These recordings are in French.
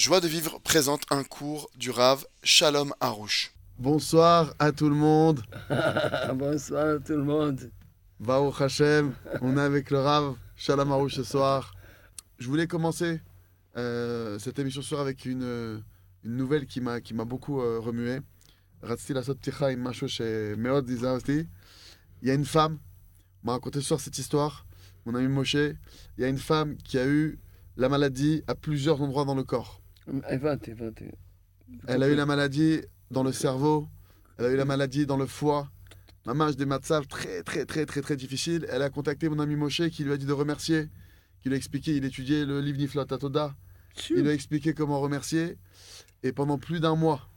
Joie de vivre présente un cours du Rave Shalom Harouche. Bonsoir à tout le monde. Bonsoir à tout le monde. Baruch Hashem, on est avec le Rav Shalom Harouche ce soir. Je voulais commencer euh, cette émission ce soir avec une, euh, une nouvelle qui m'a beaucoup euh, remué. Il y a une femme, on m'a raconté ce soir cette histoire, mon ami Moshe, il y a une femme qui a eu la maladie à plusieurs endroits dans le corps. הבנתי, הבנתי. Elle a eu la maladie dans le cerveau, elle a eu la maladie dans le foie. Maman, des matzav très, très, très, très, très difficiles. Elle a contacté mon ami Moshe qui lui a dit de remercier, qui lui a expliqué, il étudiait le livre Niflat Atoda. Il lui a expliqué comment remercier. Et pendant plus d'un mois,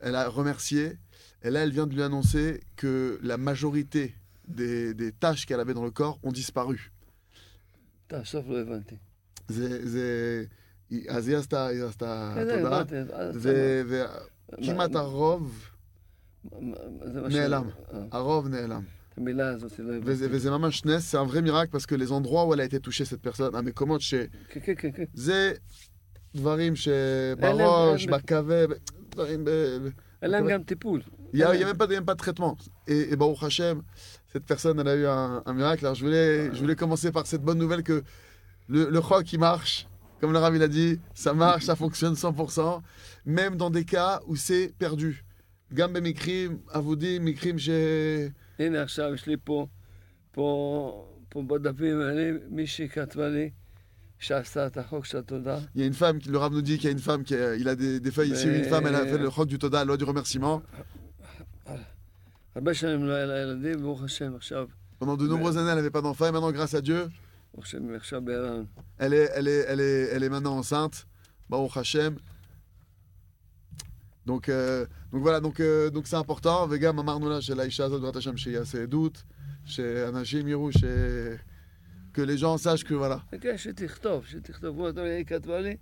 elle a remercié. Et là, elle vient de lui annoncer que la majorité des, des tâches qu'elle avait dans le corps ont disparu. טוב, סוף לא הבנתי. זה, זה, אז היא עשתה, היא עשתה בסדר, תודה. הבנתי. אז- ו- וכמעט מה- הרוב מה- זה מה ש- נעלם. אה, הרוב נעלם. את המילה הזאת לא וזה, הבנתי. וזה ממש נס, c'est un vrai miracle parce que les endroits où elle a été touchée, cette personne, המקומות ש... כן, כן, כן, כן. זה דברים אין שבראש, להם- בכבד, דברים ב... אין להם גם טיפול. Il n'y a, il y a même pas, de- il y a même pas de traitement. Et, et Baruch Hashem, cette personne, elle a eu un, un miracle. Alors je voulais, je voulais commencer par cette bonne nouvelle que le, le chok, il marche. Comme le Rav, il a dit, ça marche, ça fonctionne 100%. Même dans des cas où c'est perdu. גם במקרים אבודים, מקרים ש... הנה עכשיו יש לי פה, פה, פה בדפים האלה, מישהי כתבה לי שעשתה את החוק של התודה. Il y a une femme, qui- le Rav nous dit qu'il y a une femme qui a, il a des, des feuilles ici, où une Mais- femme, elle a fait le chok du Toda, la loi du remerciement. הרבה שנים לא היה לה ילדים, ברוך השם, עכשיו, Pendant de nombreuses années, elle n'avait pas d'enfant, et maintenant, grâce à Dieu, ברוך השם, היא עכשיו בהיריון. elle est, elle est, elle est, elle est maintenant enceinte. Baruch Hashem. Donc, euh, donc voilà, donc euh, donc c'est important. וגם אמרנו לה שלאישה הזאת, בעזרת השם, שיעשה עדות, שאנשים יראו ש... que les gens sachent que voilà. כן, שתכתוב, שתכתבו, אתה יודע, היא כתבה לי,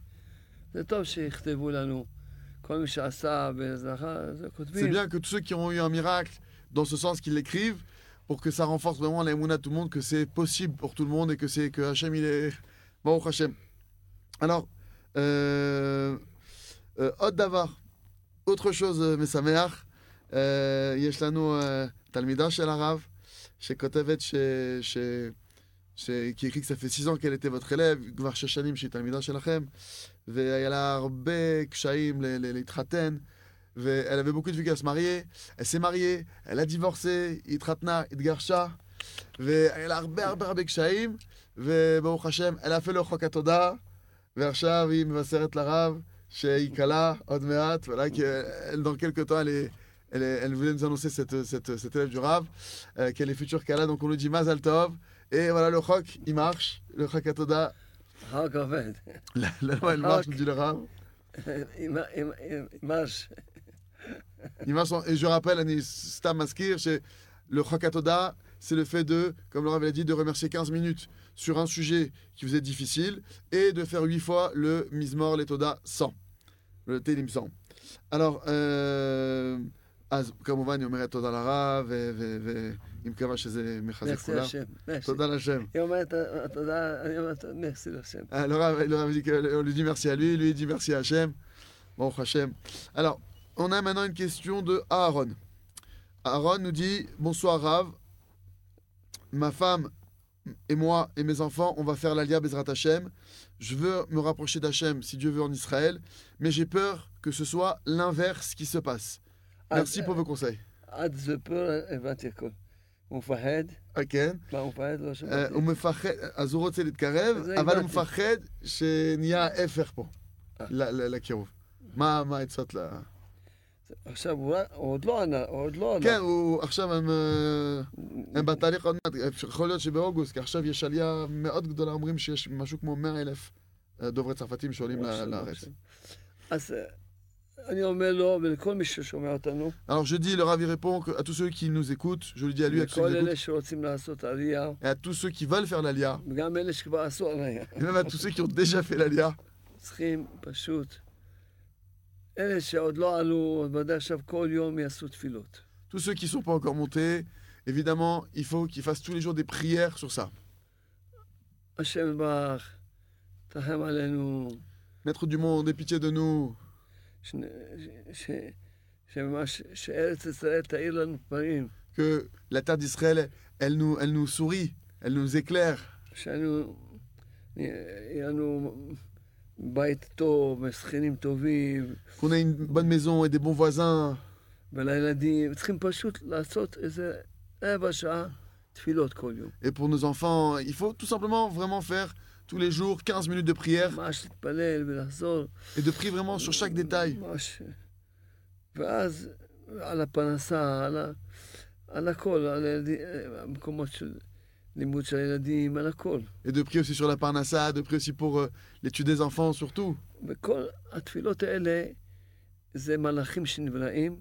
זה טוב שיכתבו לנו. כל מי שעשה בהצלחה, זה C'est כותבים. bien que tous ceux qui ont eu un miracle, dans ce sens qu'ils l'écrivent, pour que ça renforce vraiment l'aimouna à tout le monde, que c'est possible pour tout le monde et que c'est que Hachem il est. Baruch Hashem. Alors, euh, euh, עוד דבר, autre chose אה, משמח, אה, יש לנו אה, תלמידה של הרב, שכותבת ש... ש... ש... qui écrit que ça fait six ans qu'elle était votre élève, כבר שש שנים שהיא תלמידה שלכם, והיה לה הרבה קשיים ל... ל... להתחתן, ואelle avait beaucoup de difficultés à se marier, elle s'est mariée, elle a divorcé, היא התחתנה, התגרשה, והיה לה הרבה הרבה הרבה קשיים, וברוך השם, elle a fait le חוק התודה, ועכשיו היא מבשרת לרב שהיא כלה עוד מעט, voilà, qu'elle, dans quelques temps, elle est... Elle, est- elle voulait nous annoncer cette, cette, cette élève du Rav, euh, qu'elle est future Kala, donc on lui dit Mazal Tov. Et voilà, le Chok, il marche. Le Chok Atoda, החוק עובד. la, la loi, elle marche, nous dit le Rav. עם- עם- עם- מרש. Il marche en- et je rappelle, Anis Stam Maskir, c'est le Chok Atoda, c'est le fait de, comme le Rav l'a dit, de remercier 15 minutes sur un sujet qui vous est difficile et de faire 8 fois le Mizmor, les Toda 100. Le Télim 100. Alors, euh, אז כמובן היא אומרת תודה לרב, ו- ו- והיא מקווה שזה מחזק מרסי כולם. השם. מרסי. תודה לשם. היא אומרת, תודה, אני אומרת, מרסי לשם. Ah, le Rav, le Rav dit que- on lui dit merci à lui, lui il dit merci à Hachem. Bon, Hachem. Alors, on a maintenant une question de Aaron. Aaron nous dit Bonsoir Rav, ma femme et moi et mes enfants, on va faire l'Alia Bezrat Hachem. Je veux me rapprocher d'Hachem si Dieu veut en Israël, mais j'ai peur que ce soit l'inverse qui se passe. Merci אז- pour vos conseils. עד זה פה הבנתי הכל. הוא מפחד, Ok. מה הוא מפחד? לא אה, שמעתי. הוא מפחד, אז הוא רוצה להתקרב, זה אבל הוא הבנתי. מפחד שנהיה ההפך פה, אה. ל- ל- לקירוב. מה מה העצות ל... עכשיו, הוא הוא עוד לא ענה, הוא עוד לא ענה. כן, הוא עכשיו הם, אה, הם בתהליך עוד מעט, יכול להיות שבאוגוסט, כי עכשיו יש עלייה מאוד גדולה, אומרים שיש משהו כמו 100 אלף אה, דוברי צרפתים שעולים ברוך ל- השם, לארץ. ברוך השם. אז אה, אני אומר לו, ולכל מי ששומע אותנו, Alors je dis, le Rav il répond que- à tous ceux qui nous écoutent, je lui dis à lui, à tous ceux לכל qui אלה écoutent, שרוצים לעשות עלייה, et à tous ceux qui veulent faire l'Alia, וגם אלה שכבר עשו עלייה, et même à tous ceux qui ont déjà fait l'Alia, צריכים פשוט, Tous ceux qui ne sont pas encore montés, évidemment, il faut qu'ils fassent tous les jours des prières sur ça. Maître du monde, aie pitié de nous. Que la terre d'Israël, elle nous, elle nous sourit, elle nous éclaire qu'on ait une bonne maison et des bons voisins. Et pour nos enfants, il faut tout simplement vraiment faire tous les jours 15 minutes de prière. et de prier vraiment sur chaque détail. על הילדים, המקומות של לימוד של הילדים, על הכל. Et de prier aussi sur la parnassa, de prier aussi pour euh, l'étude des enfants surtout. וכל התפילות האלה זה מלאכים שנבראים,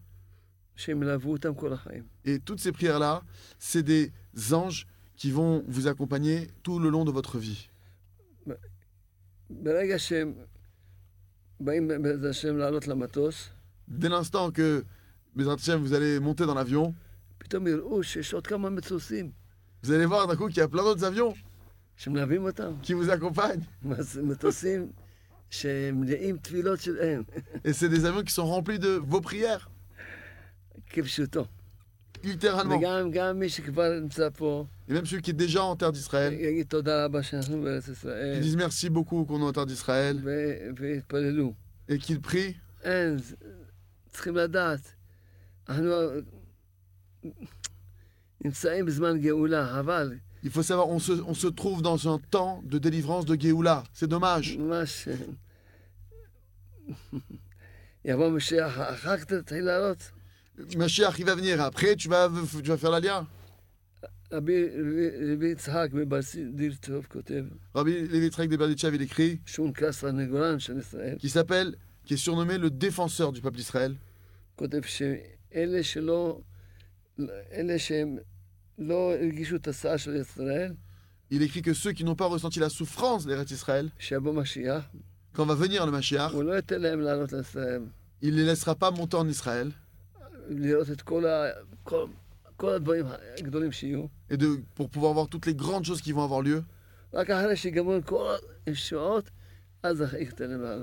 שהם ילוו אותם כל החיים. Et toutes ces prières-là, c'est des anges qui vont vous accompagner tout le long de votre vie. ברגע שהם באים בעזרת השם לעלות למטוס, Dès l'instant que, Bezrat Hashem, vous allez monter dans l'avion, פתאום יראו שיש עוד כמה מטוסים vous allez voir d'un coup qu'il y a plein d'autres avions qui vous accompagnent. Et c'est des avions qui sont remplis de vos prières. Littéralement. Et même ceux qui est déjà en terre d'Israël. Ils disent merci beaucoup qu'on est en terre d'Israël. Et qu'ils prient. Il faut savoir, on se, on se, trouve dans un temps de délivrance de Géoula. C'est dommage. Mashiach, il va venir après, tu vas, tu vas faire. Rabbi Levi de Berditchev, il écrit qui s'appelle, qui est surnommé le défenseur du peuple d'Israël. כותב שאלה שלא, אלה שהם לא הרגישו את הסעה של ישראל, Il écrit que ceux qui n'ont pas ressenti la souffrance des d'Israël, שיבוא משיח, quand va venir le Mashiach, הוא לא ייתן להם לעלות לישראל, il ne les laissera pas monter en Israël לראות את כל, ה, כל, כל הדברים הגדולים שיהיו. et de, pour pouvoir voir toutes les grandes choses qui vont avoir lieu.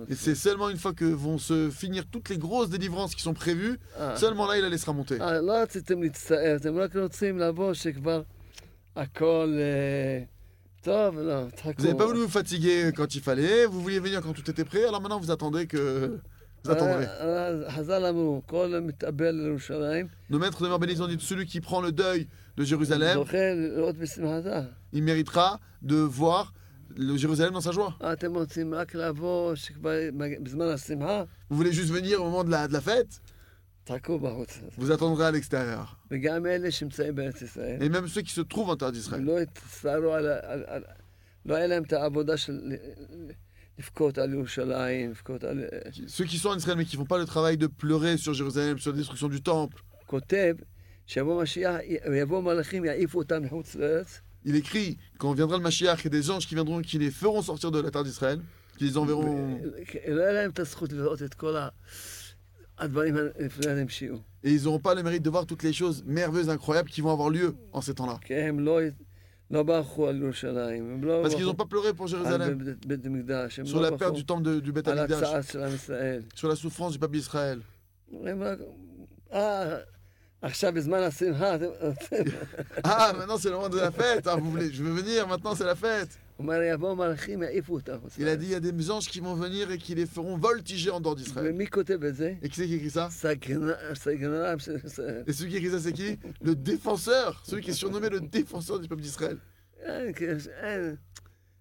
Et c'est seulement une fois que vont se finir toutes les grosses délivrances qui sont prévues, seulement là il la laissera monter. Vous n'avez pas voulu vous fatiguer quand il fallait, vous vouliez venir quand tout était prêt, alors maintenant vous attendez que... Vous attendrez. Nos maîtres de bénis, ont dit celui qui prend le deuil de Jérusalem, il méritera de voir le Jérusalem dans sa joie. Vous voulez juste venir au moment de la, de la fête? Vous attendrez à l'extérieur. Et même ceux qui se trouvent en terre d'Israël. Ceux qui sont en Israël mais qui ne font pas le travail de pleurer sur Jérusalem, sur la destruction du temple il écrit quand viendra le Mashiach, il y des anges qui viendront qui les feront sortir de la terre d'Israël, qui les enverront. Et ils n'auront pas le mérite de voir toutes les choses merveilleuses, incroyables qui vont avoir lieu en ces temps-là. Parce qu'ils n'ont pas pleuré pour Jérusalem, sur la perte du temple de, du Beth sur la souffrance du peuple d'Israël. Ah, maintenant c'est le moment de la fête. Ah, je veux venir, maintenant c'est la fête. Il a dit il y a des anges qui vont venir et qui les feront voltiger en dehors d'Israël. Et qui c'est qui écrit ça? Et celui qui écrit ça, c'est qui? Le défenseur, celui qui est surnommé le défenseur du peuple d'Israël.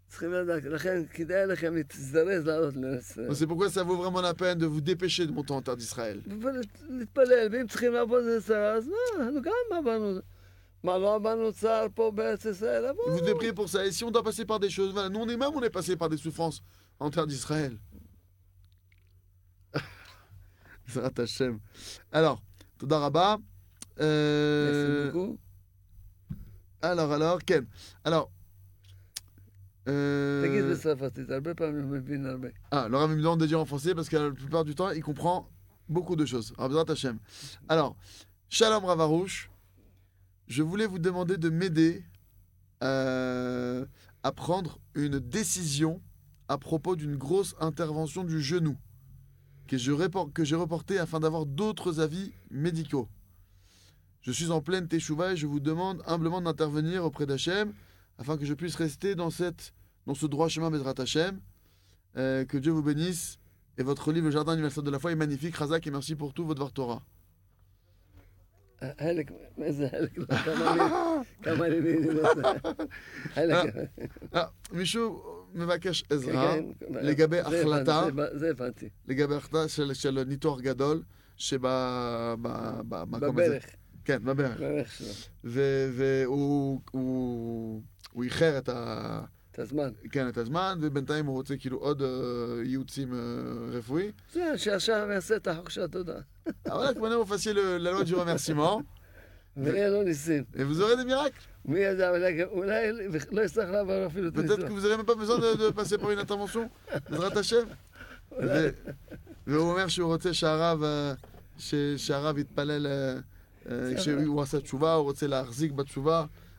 אין, כי- אין. צריכים לדעת, לכן כדאי לכם להזדרז לעלות לארץ ישראל. Donc, C'est pourquoi ça vaut vraiment la peine de vous dépêcher de monter en terre d'Israël. ולהתפלל, ואם צריכים לעבוד את צער, אז מה, אנחנו גם עברנו. מה, לא עברנו צער פה בארץ ישראל? Vous עברנו. devez prier pour ça. Et si on doit passer par des choses, voilà, nous on est même, on est passé par des souffrances en terre d'Israël. Zrat Hashem. Alors, Toda Rabba. Euh, merci beaucoup. alors, alors, Ken. Alors. euh, תגיד בצרפתית, הרבה פעמים הוא מבין הרבה. Ah, Laura me demande de dire en français parce que la plupart du temps, il comprend beaucoup de choses. Alors, Bezrat Hashem. Alors, Shalom Ravarouche, je voulais vous demander de m'aider euh, à prendre une décision à propos d'une grosse intervention du genou que je repor- que j'ai reportée afin d'avoir d'autres avis médicaux. Je suis en pleine teshuva et je vous demande humblement d'intervenir auprès d'Hachem afin que je puisse rester dans, cette, dans ce droit chemin Bezrat Hachem. Euh, que Dieu vous bénisse. Et votre livre, Le Jardin universel de la foi, est magnifique. Razak, et merci pour tout, votre Dvar Torah. חלק, איזה חלק? לא, כמה לי- כמה לי להיכנס. חלק. Ah, מישהו מבקש כן, עזרה כן. לגבי זה החלטה. הבנתי, זה- זה הבנתי. לגבי החלטה של, של ניתוח גדול שבמקום הזה. בברך, כן, בברך. בברך שלו. ו- והוא הוא איחר את ה... את הזמן. כן, את הזמן, ובינתיים הוא רוצה כאילו עוד אה, ייעוצים אה, רפואי. זה, שעכשיו יעשה את החופשה, תודה. אבל רק הוא פסיל אה, ללא ג'ורה מרסימור. ואין לו ניסים. וזורם עם ירק. מי ידע, אולי לא יצטרך לעבור אפילו את הניסים. ותתקו וזורם ופסי פה פרין התמוסו, בעזרת השם. והוא אומר שהוא רוצה שהרב, שהרב יתפלל, כשהוא עשה תשובה, הוא רוצה להחזיק בתשובה.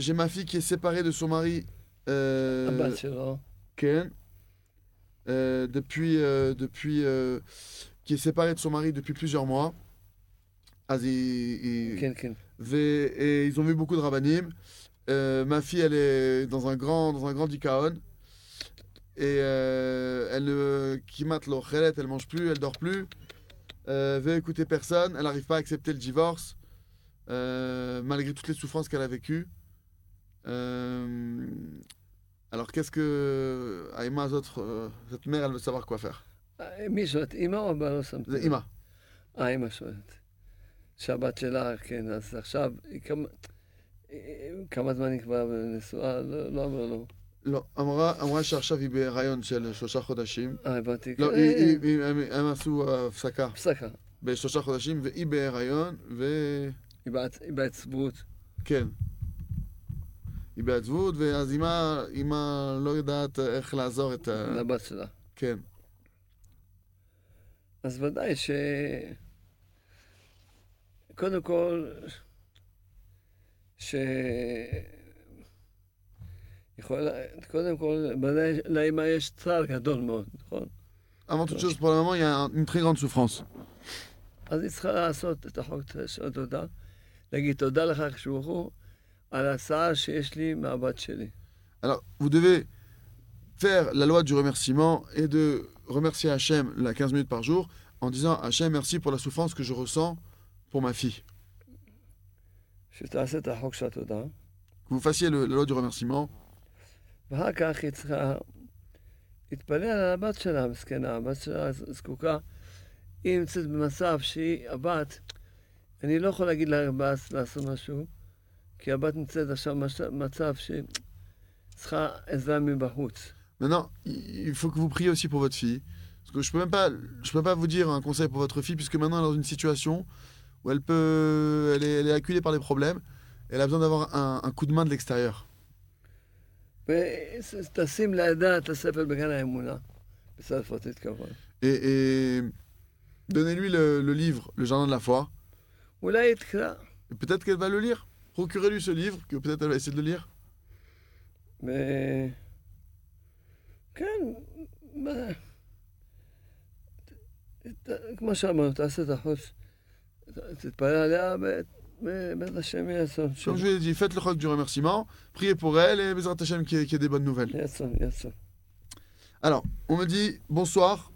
j'ai ma fille qui est séparée de son mari. Euh, ah bah, Ken. Euh, depuis. Euh, depuis qui est séparée de son mari depuis plusieurs mois. As et, Ken, Ken. Et, ils ont vu beaucoup de rabanim. ma fille, elle est dans un grand, dans un grand dicaon. Et elle qui mate l'orchelette, elle mange plus, elle dort plus. Elle veut écouter personne, elle n'arrive pas à accepter le divorce. malgré toutes les souffrances qu'elle a vécues. Euh, alors qu'est-ce que Aïma, autre, euh, cette mère, elle veut savoir quoi faire. מי שואלת, אימא או? לא שמתי. לב. Ima. אה, אימא שואלת. שהבת שלה, כן, אז עכשיו, כמה... כמה זמן היא כבר נשואה? לא לא אמרו לו. לא, אמרה, אמרה שעכשיו היא בהיריון של שלושה חודשים. אה, הבנתי. לא, כן, היא- היא- היא- הם- הם עשו הפסקה. הפסקה. בשלושה חודשים, והיא בהיריון, וכן. היא בעצ- היא בעצבות. היא בעצבות, ואז אמא, אמא לא יודעת איך לעזור את ה... לבת שלה. כן. אז ודאי ש... קודם כל, ש... יכול... קודם כל, לאמא יש צער גדול מאוד, נכון? Avant toute chose, pour le moment, il y a un- une très grande souffrance. אז היא צריכה לעשות את החוק של התודה, להגיד תודה לך, ברוך הוא, Alors, vous devez faire la loi du remerciement et de remercier Hachem la 15 minutes par jour en disant Hachem, merci pour la souffrance que je ressens pour ma fille. שתעשה את החוק של התודה, Que vous fassiez le- la loi du remerciement. ואחר כך היא צריכה להתפלל על הבת שלה, מסכנה, הבת שלה זקוקה. היא נמצאת במצב שהיא, הבת, אני לא יכול להגיד לה בס לעשות משהו, כי הבת נמצאת עכשיו במצב שהיא צריכה עזרה מבחוץ. Maintenant, il il faut que vous priez aussi pour votre fille. Parce que je peux même pas, je peux pas vous dire un conseil pour votre fille, puisque maintenant elle est dans une situation où elle peut, elle est, elle est acculée par des problèmes. Elle a besoin d'avoir un, un coup de main de l'extérieur. ותשים לידה את הספר בגן האמונה, בצרפתית כמובן. Et, et donnez-lui le, le livre, Le Jardin de la foi. אולי היא תקרא, Et peut-être qu'elle va le lire. Procurez-lui ce livre, que peut-être elle va essayer de le lire. ו... כן, מה... ת- כמו שאמרנו, תעשה את החוץ, ת- תתפלל עליה, ובית השם יהיה רצון. Comme je vous l'ai dit, faites le rock du remerciement, priez pour elle et Bezrat Hashem qui ait des bonnes nouvelles. יהיה רצון, יהיה רצון. Alors, on me dit bonsoir.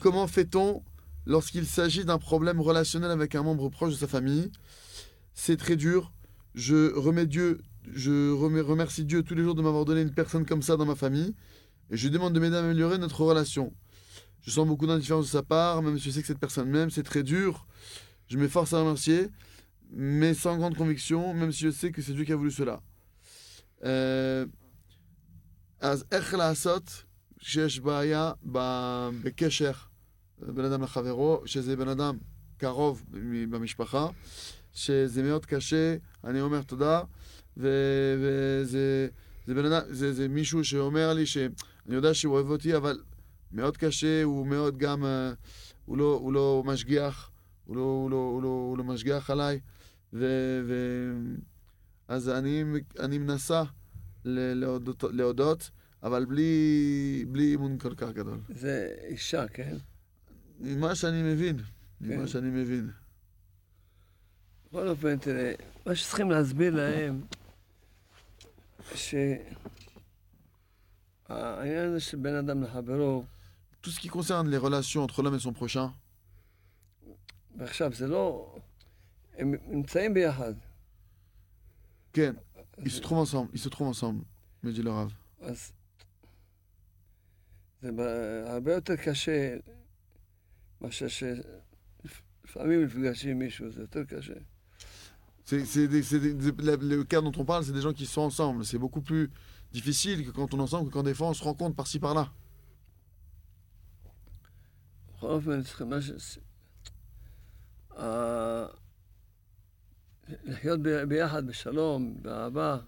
Comment fait-on lorsqu'il s'agit d'un problème relationnel avec un membre proche de sa famille C'est très dur. Je remets Dieu, je remets- remercie Dieu tous les jours de m'avoir donné une personne comme ça dans ma famille. Et je lui demande de m'aider à améliorer notre relation. Je sens beaucoup d'indifférence de sa part, même si je sais que cette personne m'aime. C'est très dur. Je m'efforce à remercier, mais sans grande conviction, même si je sais que c'est Dieu qui a voulu cela. Euh, אז איך לעשות שיש בעיה ב- בקשר בין אדם לחברו, שזה בן אדם קרוב מ- במשפחה, שזה מאוד קשה, אני אומר תודה, ו- וזה זה בן אדם, זה, זה מישהו שאומר לי שאני יודע שהוא אוהב אותי, אבל מאוד קשה, הוא מאוד גם, אה, הוא לא, הוא לא משגיח, הוא לא, הוא לא, הוא לא, הוא לא משגיח עליי, ו... ו אז אני, אני מנסה להודות, להודות, אבל בלי, בלי אימון כל כך גדול. זה אישה, כן? ממה שאני מבין, ממה כן. שאני מבין. בכל אופן, תראה, מה שצריכים להסביר להם, שהעניין הזה של בין אדם לחברו, Tout ce qui concerne les relations entre l'homme et son prochain, ועכשיו זה לא... הם נמצאים ביחד, כן, ils se trouvent ensemble, ils se trouvent ensemble, me dit le Rav. אז זה ב- הרבה יותר קשה מאשר שלפעמים נפגשים עם מישהו, זה יותר קשה. C'est le cas dont on parle, c'est des gens qui sont ensemble. C'est beaucoup plus difficile que quand on est ensemble, que quand des fois on se rencontre par-ci par-là.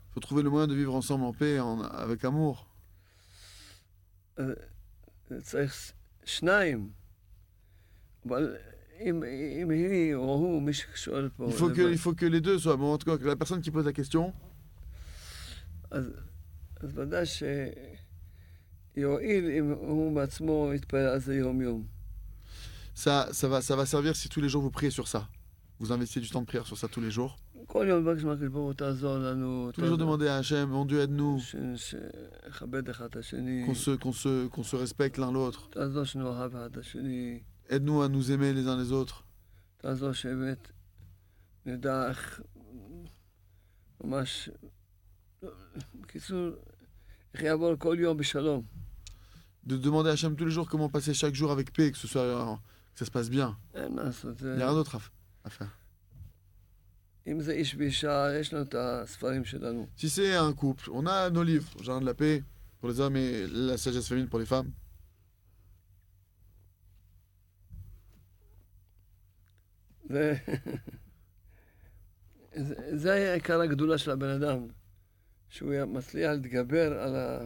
Il faut trouver le moyen de vivre ensemble en paix, avec amour. Il faut, que, les deux soient, bon, en tout cas, que la personne qui pose la question. Ça, ça, va, ça va servir si tous les jours vous priez sur ça. Vous investissez du temps de prière sur ça tous les jours. Tous les jours, demandez à Hachem, mon Dieu, aide-nous. Qu'on se respecte l'un l'autre. Aide-nous à nous aimer les uns les autres. De demander à Hachem tous les jours comment passer chaque jour avec paix, que, ce soit, euh, que ça se passe bien. Il n'y a rien d'autre à, faire. Si c'est un couple, on a nos livres, Jardin de la paix pour les hommes et la sagesse féminine pour les femmes. זה, זה, זה היה עיקר הגדולה של הבן אדם, שהוא היה מצליח להתגבר על, ה,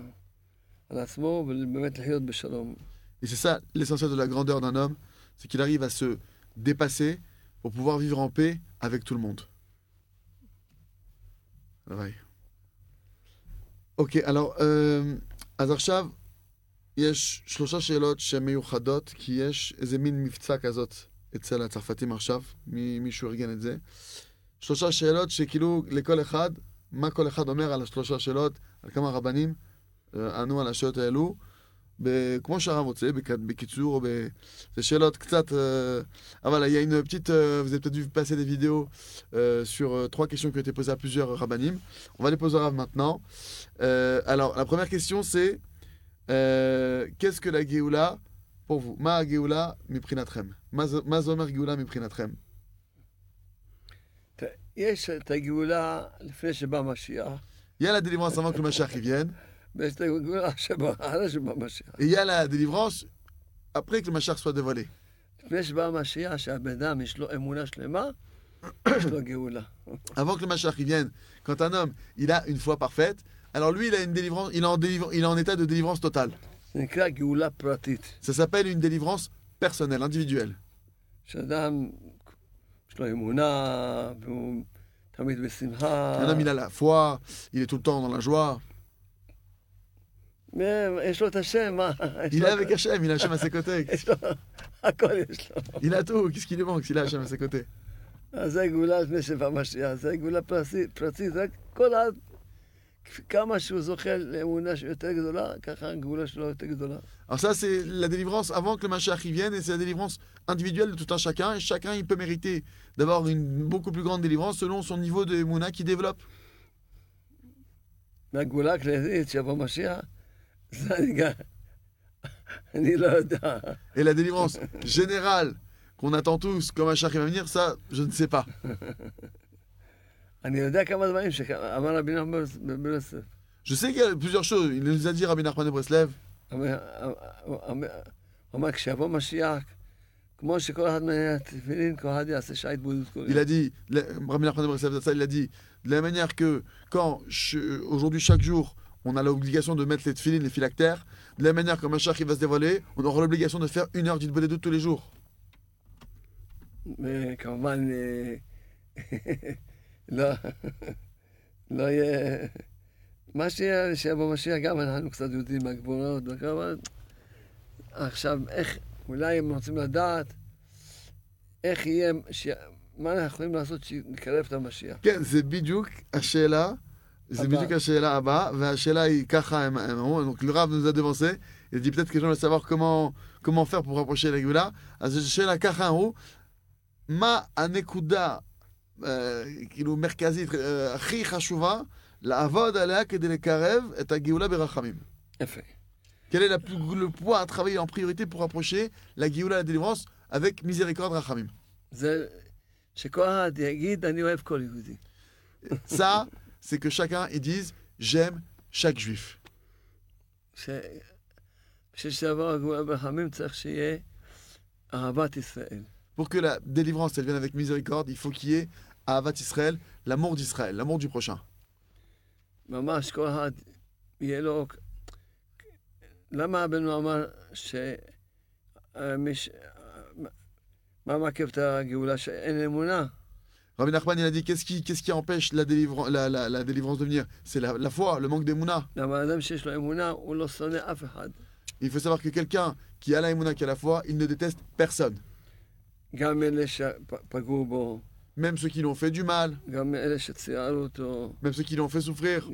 על עצמו ובאמת לחיות בשלום. Et c'est ça l'essentiel de la grandeur d'un homme, c'est qu'il arrive à se dépasser pour pouvoir vivre en paix avec tout le monde. Ouais. אוקיי, alors, euh, אז עכשיו יש שלושה שאלות שהן מיוחדות, כי יש איזה מין מבצע כזאת אצל הצרפתים עכשיו, מי- מישהו ארגן את זה. שלושה שאלות שכאילו לכל אחד, מה כל אחד אומר על השלושה שאלות, על כמה רבנים אה, ענו על השאלות האלו. ב- כמו שהרב רוצה, בק- בקיצור, או ב- זה שאלות קצת... euh, ah voilà, il y a une petite... euh, vous avez peut-être vu passer des vidéos euh, sur euh, trois questions qui ont été posées à plusieurs rabbinim. On va les poser au Rav maintenant. Euh, alors, la première question, c'est... euh, Qu'est-ce que la Géoula pour vous Ma Géoula miprinatrem. Ma zo- ma zomer Géoula miprinatrem. ת- יש את הגאולה לפני שבא משיח, Il y a la délivrance avant que le Mashiach y vienne, ויש את הגאולה שבא- אחרי שבא משיח. et il y a la délivrance après que le Mashiach soit dévoilé. לפני שבא משיח, שהבן אדם יש לו אמונה שלמה, יש לו גאולה. avant que le Mashiach y vienne, quand un homme il a une foi parfaite, alors lui il a une délivrance, il est en, délivr- il est en état de délivrance totale. Ça s'appelle une délivrance personnelle, individuelle. Un homme, il a la foi, il est tout le temps dans la joie. Il est avec Hachem, il a Hachem à ses côtés. Il a tout, qu'est-ce qui lui manque s'il a Hachem à ses côtés? כמה שהוא זוכה לאמונה יותר גדולה, ככה הגאולה שלו יותר גדולה. Alors ça c'est la délivrance avant que le Mashiach y vienne et c'est la délivrance individuelle de tout un chacun et chacun il peut mériter d'avoir une beaucoup plus grande délivrance selon son niveau de Mouna qui développe. מהגאולה הכללית שיבוא משיח, זה אני גם... אני לא יודע. Et la délivrance générale qu'on attend tous comme Mashiach il va venir, ça je ne sais pas. Je sais qu'il y a plusieurs choses. Il nous a dit Rabbi Nachman de Breslev. Il a dit, Rabbi Nachman de il a dit, de la manière que quand aujourd'hui chaque jour on a l'obligation de mettre les tefilines, les phylactères, de la manière que Machach qui va se dévoiler, on aura l'obligation de faire une heure d'une bonne tous les jours. Mais comment... לא, לא יהיה... מה שיהיה, שיבוא משיח, גם אנחנו קצת יודעים מהגבולות, וכמובן, עכשיו, איך, אולי הם רוצים לדעת איך יהיה, ש... מה אנחנו יכולים לעשות שנקרב את המשיח. כן, זה בדיוק השאלה, זה הבאה. בדיוק השאלה הבאה, והשאלה היא ככה, הם אמרו, le Rav nous a devancé, il dit peut-être que gens veulent savoir comment, comment faire pour rapprocher la Géoula, אז השאלה ככה אמרו, מה הנקודה, כאילו מרכזית, אה, הכי חשובה, לעבוד עליה כדי לקרב את הגאולה ברחמים. יפה. Quel est la plus- le poids à travailler en priorité pour rapprocher la Géoula, la délivrance, avec miséricorde rachamim זה שכל אחד יגיד, אני אוהב כל יהודי. Ça, c'est que chacun, ils disent, j'aime chaque juif. ש... בשביל שיבוא הגאולה ברחמים צריך שיהיה אהבת ישראל. Pour que la délivrance, elle vienne avec miséricorde, il faut qu'il y ait Ahavat Israël, l'amour d'Israël, l'amour du prochain. ממש כל אחד יהיה לו... למה רבנו אמר ש... מי ש... מה מעכב את הגאולה? שאין אמונה. Rabbi Nachman, il a dit, qu'est-ce qui, qu'est-ce qui empêche la, délivran- la, la- la délivrance de venir C'est la, la foi, le manque d'émouna. למה אדם שיש לו אמונה, הוא לא שונא אף אחד. Il faut savoir que quelqu'un qui a la émouna, qui a la foi, il ne déteste personne. גם אלה שפגעו בו, même ceux qui l'ont fait du mal, même ceux qui l'ont fait souffrir,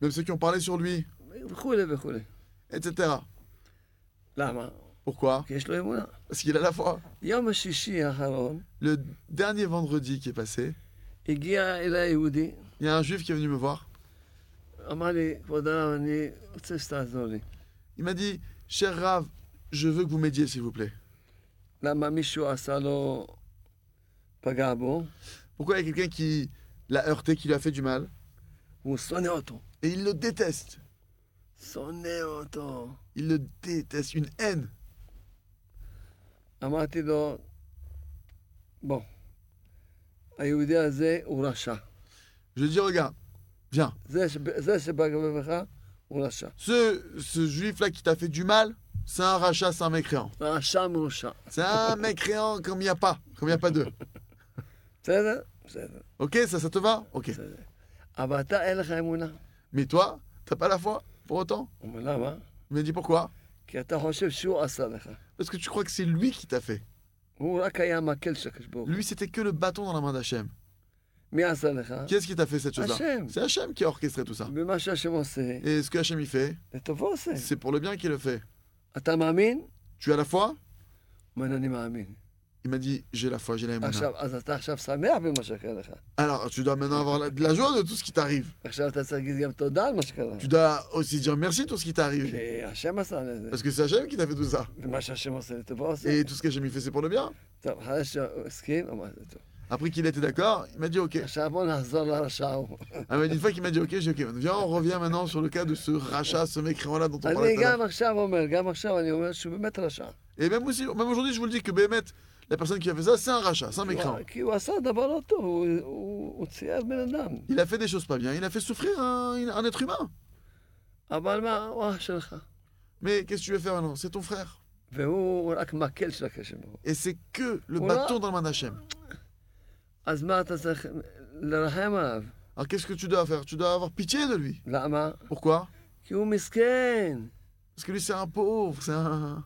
même ceux qui ont parlé sur lui, etc. Pourquoi? Parce qu'il a la foi. Le dernier vendredi qui est passé, il y a un juif qui est venu me voir. Il m'a dit, cher Rav, je veux que vous m'aidiez, s'il vous plaît. Pourquoi il y a quelqu'un qui l'a heurté, qui lui a fait du mal? Et il le déteste. Il le déteste, une haine. Bon. Je dis, regarde, viens. Ce, ce juif-là qui t'a fait du mal, c'est un rachat, c'est un mécréant. C'est un mécréant comme il n'y a pas, comme il n'y a pas deux. בסדר? בסדר. Ok, ça, ça te va Ok. בסדר. אבל אתה אין לך אמונה. Mais toi, t'as pas la foi pour autant הוא אומר, למה? Il m'a dit pourquoi כי אתה חושב שהוא עשה לך. Parce que tu crois que c'est lui qui t'a fait. הוא רק היה המקל של הקדוש ברוך הוא. Lui, c'était que le bâton dans la main d'Hachem. מי עשה לך? Qui est-ce qui t'a fait cette chose-là Hachem. C'est Hachem qui a orchestré tout ça. ומה שהשם עושה, Et ce que Hachem il fait, לטובו עושה. c'est pour le bien qu'il le fait. אתה מאמין? Tu as la foi Il m'a dit, j'ai la foi, j'ai la émouna. Alors, tu dois maintenant avoir de la joie de tout ce qui t'arrive. Tu dois aussi dire merci de tout ce qui t'arrive. Parce que c'est Hachem qui t'a fait tout ça. Et tout ce qu'Hachem fait, c'est pour le bien. Après qu'il était d'accord, il m'a dit OK. Ah une fois qu'il m'a dit OK, j'ai dit OK. Viens, on revient maintenant sur le cas de ce rachat, ce mécréant-là dont on parlait. Et même, même aujourd'hui, je vous le dis que Bémet, la personne qui a fait ça, c'est un rachat, c'est un mécréant. Il a fait des choses pas bien, il a fait souffrir un, un être humain. Mais qu'est-ce que tu veux faire maintenant? C'est ton frère. Et c'est que le bâton dans la main d'Hachem. Alors qu'est-ce que tu dois faire? Tu dois avoir pitié de lui. Pourquoi? Parce que lui, c'est un pauvre, c'est un.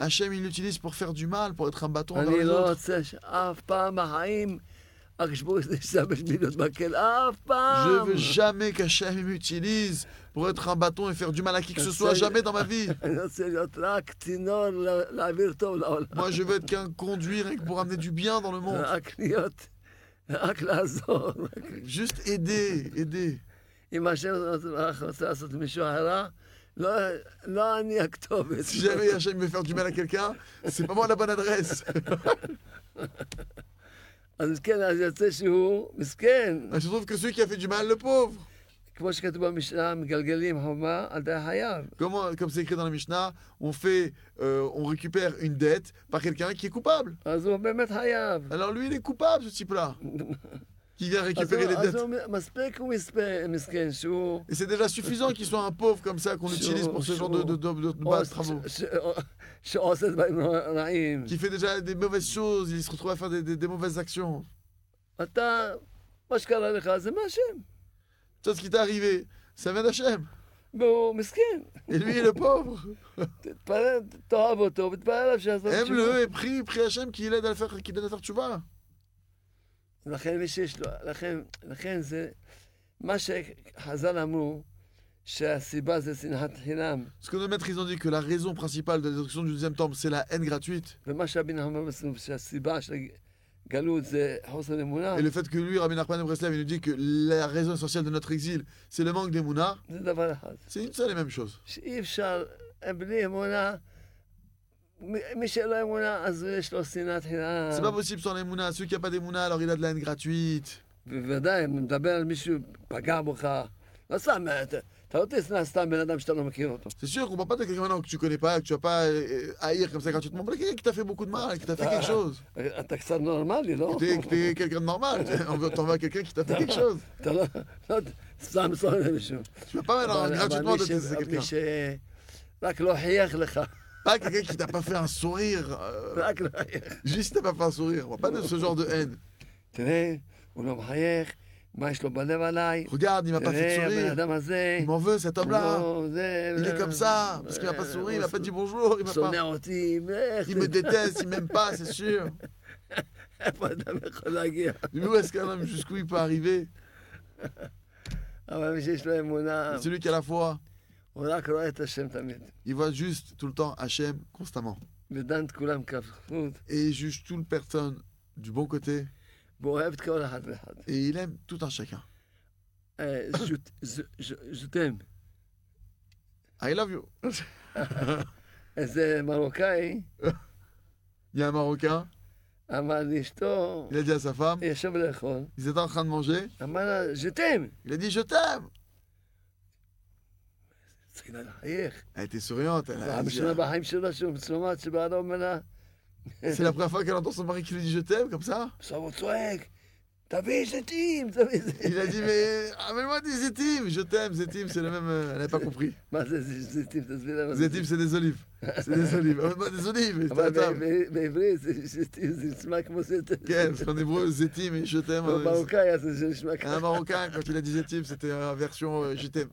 Hachem il l'utilise pour faire du mal, pour être un bâton dans les autres. Je veux jamais qu'Hachem m'utilise pour être un bâton et faire du mal à qui que ce soit, jamais dans ma vie. Moi, je veux être qu'un conduire pour amener du bien dans le monde. Juste aider, aider. Non, ni Octobre. Si jamais Hachem veut faire du mal à quelqu'un, c'est pas moi la bonne adresse. Ah, je trouve que celui qui a fait du mal, le pauvre. Comment, comme c'est écrit dans la Mishnah, on fait, euh, on récupère une dette par quelqu'un qui est coupable. Alors lui, il est coupable, ce type-là. qui vient récupérer les dettes. Et c'est déjà suffisant qu'il soit un pauvre comme ça qu'on utilise pour ce genre de, de, de, bas travaux. Qui fait déjà des mauvaises choses, il se retrouve à faire des, des, des mauvaises actions. Tout ce qui t'est arrivé, ça vient d'Hachem. Et lui, le pauvre. Aime-le et prie, prie Hachem qu'il aide à faire, qu'il aide à faire. לכן מי שיש לו, לכן, לכן זה, מה שחז"ל אמרו, שהסיבה זה שנאת חינם, Ce que nos maîtres, ils ont dit que la raison principale de la destruction du deuxième temple, c'est la haine gratuite. ומה שהבן אומר בסוף, שהסיבה של הגלות זה חוסר אמונה, Et le fait que lui, Rabbi Nachman de Breslev, il nous dit que la raison essentielle de notre exil, c'est le manque d'émouna, זה דבר אחד. c'est une seule et même chose. מי שאין לו אמונה, אז יש לו שנאת חינם. possible sans l'émouna. Celui qui n'a pas d'émouna, alors il a de la haine gratuite. בוודאי, אם מדבר על מישהו פגע בך, לא סתם, אתה לא תשנא סתם בן אדם שאתה לא מכיר אותו. C'est sûr qu'on parle pas de quelqu'un que tu connais pas, que tu vas pas euh, haïr comme ça gratuitement. Mais quelqu'un qui t'a fait beaucoup de mal, qui t'a fait quelque chose. אתה קצת נורמלי, לא? T'es quelqu'un de normal. On veut- T'en à quelqu'un qui t'a fait quelque chose. אתה לא, לא, סתם שונא למישהו. Tu vas pas gratuitement מי quelqu'un. שרק לא חייך לך, Pas quelqu'un qui t'a pas fait un sourire. euh, juste t'as pas fait un sourire. Pas de ce genre de haine. Regarde, il m'a pas fait de sourire. Il m'en veut cet homme-là. Il est comme ça parce qu'il m'a pas souri, il m'a pas dit bonjour, il m'a pas. Il me déteste, il m'aime pas, c'est sûr. Mais où est-ce qu'un homme jusqu'où il peut arriver? Celui qui a la foi. Il voit juste tout le temps Hachem constamment. Et il juge toute personne du bon côté. Et il aime tout un chacun. je, je, t'aime. I love you. il y a un Marocain. Il a dit à sa femme. Ils étaient en train de manger. Il a dit je t'aime. צריכה לחייך. Elle était souriante, elle a פעם dit, ראשונה בחיים שלה שהוא מצלומת שבעלה אומר לה, c'est la première fois qu'elle entend son mari qui lui dit je t'aime comme ça. עכשיו הוא צועק, תביא זיתים, תביא Il a זיתים. dit mais amène-moi des zétim, je t'aime, zétim c'est le même, euh, elle n'avait pas compris. מה זה זיתים? תסביר למה זה Zétim c'est des olives, c'est des olives, amène-moi des olives, אבל c'est à table. ב- בעברית זה זיתים, זה נשמע כמו זיתים. כן, parce qu'en hébreu, Zétim et je t'aime. euh, במרוקאי אז זה נשמע Un ככה. Marocain, quand il a dit Zétim, c'était la version euh, je t'aime.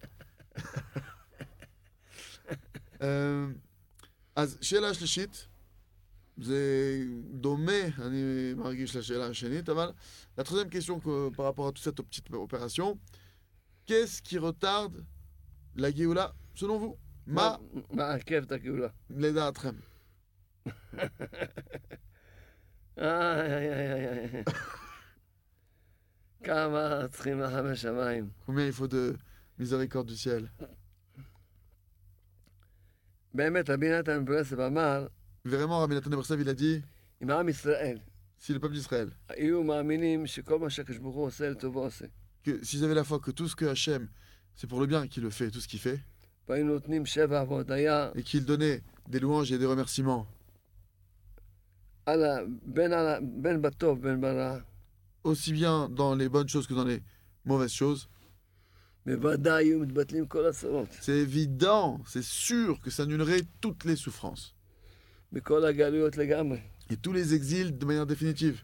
Euh, אז שאלה שלישית, זה דומה, אני מרגיש לשאלה השנית, אבל la troisième question que, par rapport à toute cette petite opération, qu'est-ce qui retarde la Géoula, selon vous מה מעכב את הגאולה. לדעתכם? איי, איי, איי, איי, איי. כמה צריכים לחם בשמיים. Combien il faut de miséricorde du ciel Vraiment, Rabbi Nathan il a dit Si le peuple d'Israël, que s'ils avaient la foi que tout ce que Hachem, c'est pour le bien qu'il le fait, tout ce qu'il fait, et qu'il donnait des louanges et des remerciements. aussi bien dans les bonnes choses que dans les mauvaises choses. C'est évident, c'est sûr que ça annulerait toutes les souffrances. Et tous les exils de manière définitive.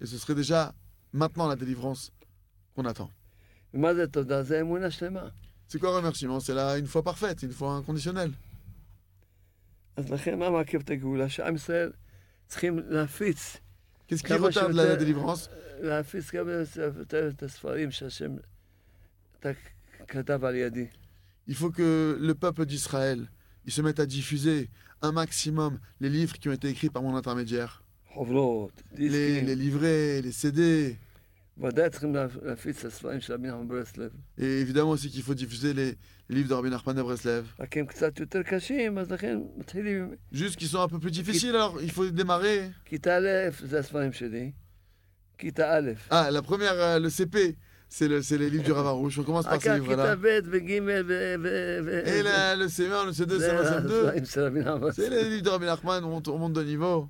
Et ce serait déjà maintenant la délivrance qu'on attend. C'est quoi un remerciement C'est là une fois parfaite, une fois inconditionnelle. Qu'est-ce qui retard de la délivrance il faut que le peuple d'Israël il se mette à diffuser un maximum les livres qui ont été écrits par mon intermédiaire. Les, les livrets, les CD. Et évidemment aussi qu'il faut diffuser les, les livres d'Orbin Arpan à Breslev. Juste qu'ils sont un peu plus difficiles, alors il faut démarrer. Ah, la première, euh, le CP. c'est le- c'est les livres du Ravarouche. On commence par ces אחר livres-là. כיתה ב' וג' ו... ו- ו- Et là, le C1, le C2, זה C1, C2. הספרים של רבי נחמן. C'est les livres de Rabbi Nachman, on monte, on monte de niveau.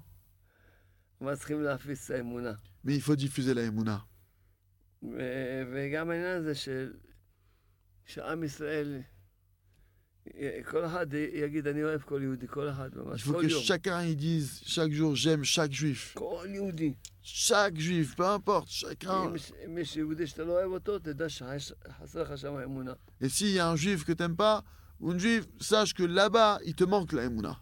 אבל צריכים להפיץ את האמונה. Mais il faut diffuser la Emouna. ו- וגם העניין הזה של... שעם ישראל, je veux que chacun il dise chaque jour j'aime chaque juif. Chaque juif, peu importe, chacun. Et s'il y a un juif que t'aimes pas, ou une sache que là-bas, il te manque la émouna.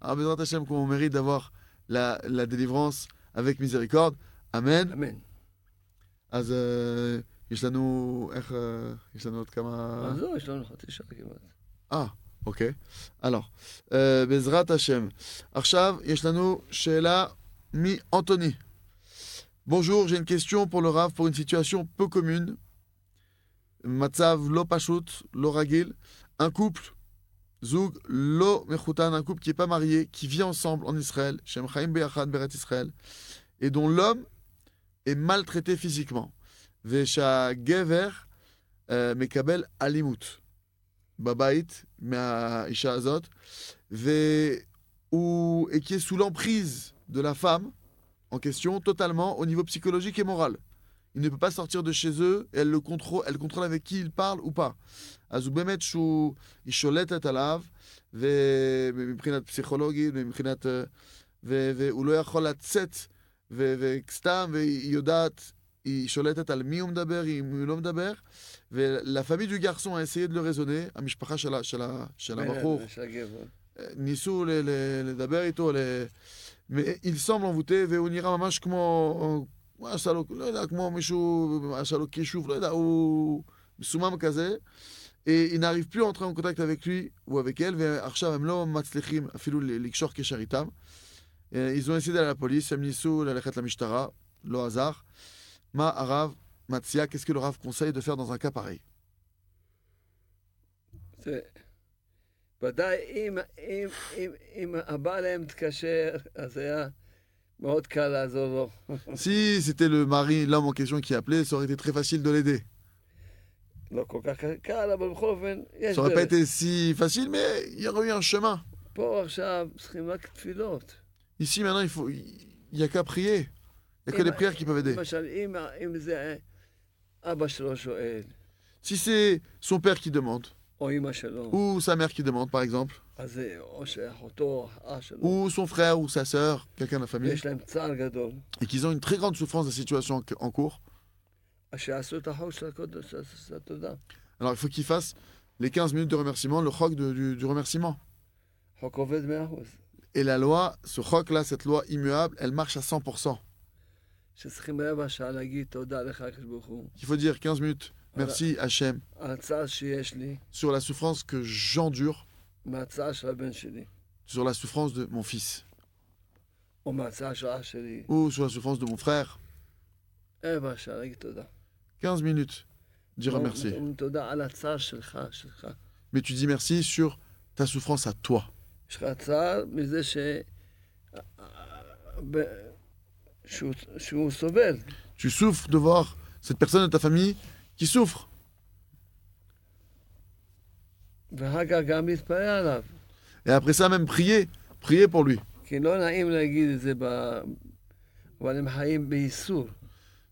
Ah, Hashem, qu'on mérite d'avoir la, la délivrance avec miséricorde. Amen. אמן. אז אה, יש לנו, איך, אה, יש לנו עוד כמה... אז זהו, יש לנו חצי שעה כמעט. אה, אוקיי. Alors, euh, בעזרת השם. עכשיו יש לנו שאלה מאנטוני. Bonjour, j'ai une question pour le Rav pour une situation peu commune. מצב לא פשוט, לא רגיל. Un couple, זוג לא מחותן, un couple qui n'est pas marié, qui vit ensemble en Israël, שהם חיים ביחד בארץ ישראל, et dont l'homme est maltraité physiquement. ושהגבר אה, מקבל אלימות. בבית מהאישה הזאת, והוא, et qui est sous l'emprise de la femme en question totalement au niveau psychologique et moral. Il ne peut pas sortir de chez eux, et elle le contrôle, elle contrôle avec qui il parle ou pas. אז הוא באמת שהוא, היא שולטת עליו, ומבחינת פסיכולוגית, ומבחינת... אה, ו- והוא לא יכול לצאת, ו- וסתם, והיא יודעת, היא שולטת על מי הוא מדבר, אם הוא לא מדבר, du garçon a essayé de le raisonner, המשפחה של, של, של הבחור, של הגבר. ניסו ל- ל- לדבר איתו, ל- il semble envoûté, והוא נראה ממש כמו, הוא עשה לו, לא יודע, כמו מישהו, עשה לו כישוף, לא יודע, הוא מסומם כזה. À entrer en contact avec lui ou avec elle, ועכשיו הם לא מצליחים אפילו ל- לקשור קשר איתם. אה, ils ont essayé d'aller à la police, הם ניסו ללכת למשטרה, לא עזר. מה הרב מציע, qu'est-ce que le רב conseille de faire dans un cas pareil זה- ודאי אם, אם, אם, אם הבא להם מתקשר, אז היה מאוד קל לעזור לו. Si c'était le mari, l'homme en question qui appelait, ça aurait été très facile de l'aider. לא כל כך קל, אבל בכל אופן, יש Ça aurait pas דרך. été si facile, mais il y aurait eu un chemin. פה עכשיו צריכים רק תפילות. Ici, maintenant, il faut, il n'y a qu'à prier. Il n'y a que les prières qui peuvent aider. Si c'est son père qui demande, ou sa mère qui demande, par exemple, ou son frère ou sa sœur, quelqu'un de la famille, et qu'ils ont une très grande souffrance de la situation en cours, alors il faut qu'ils fassent les 15 minutes de remerciement, le rock du, du remerciement. Et la loi, ce roc là, cette loi immuable, elle marche à 100%. Il faut dire 15 minutes, merci Hachem, sur la souffrance que j'endure, sur la souffrance de mon fils, ou sur la souffrance de mon frère. 15 minutes, dire merci. Mais tu dis merci sur ta souffrance à toi. יש לך צער מזה ש... ב- שהוא, שהוא סובל. Tu souffres de voir cette personne de ta famille qui souffre. ואחר כך גם להתפלל עליו. Et après ça, même prier. Prier pour lui. כי לא נעים להגיד את זה, ב... אבל הם חיים בייסור.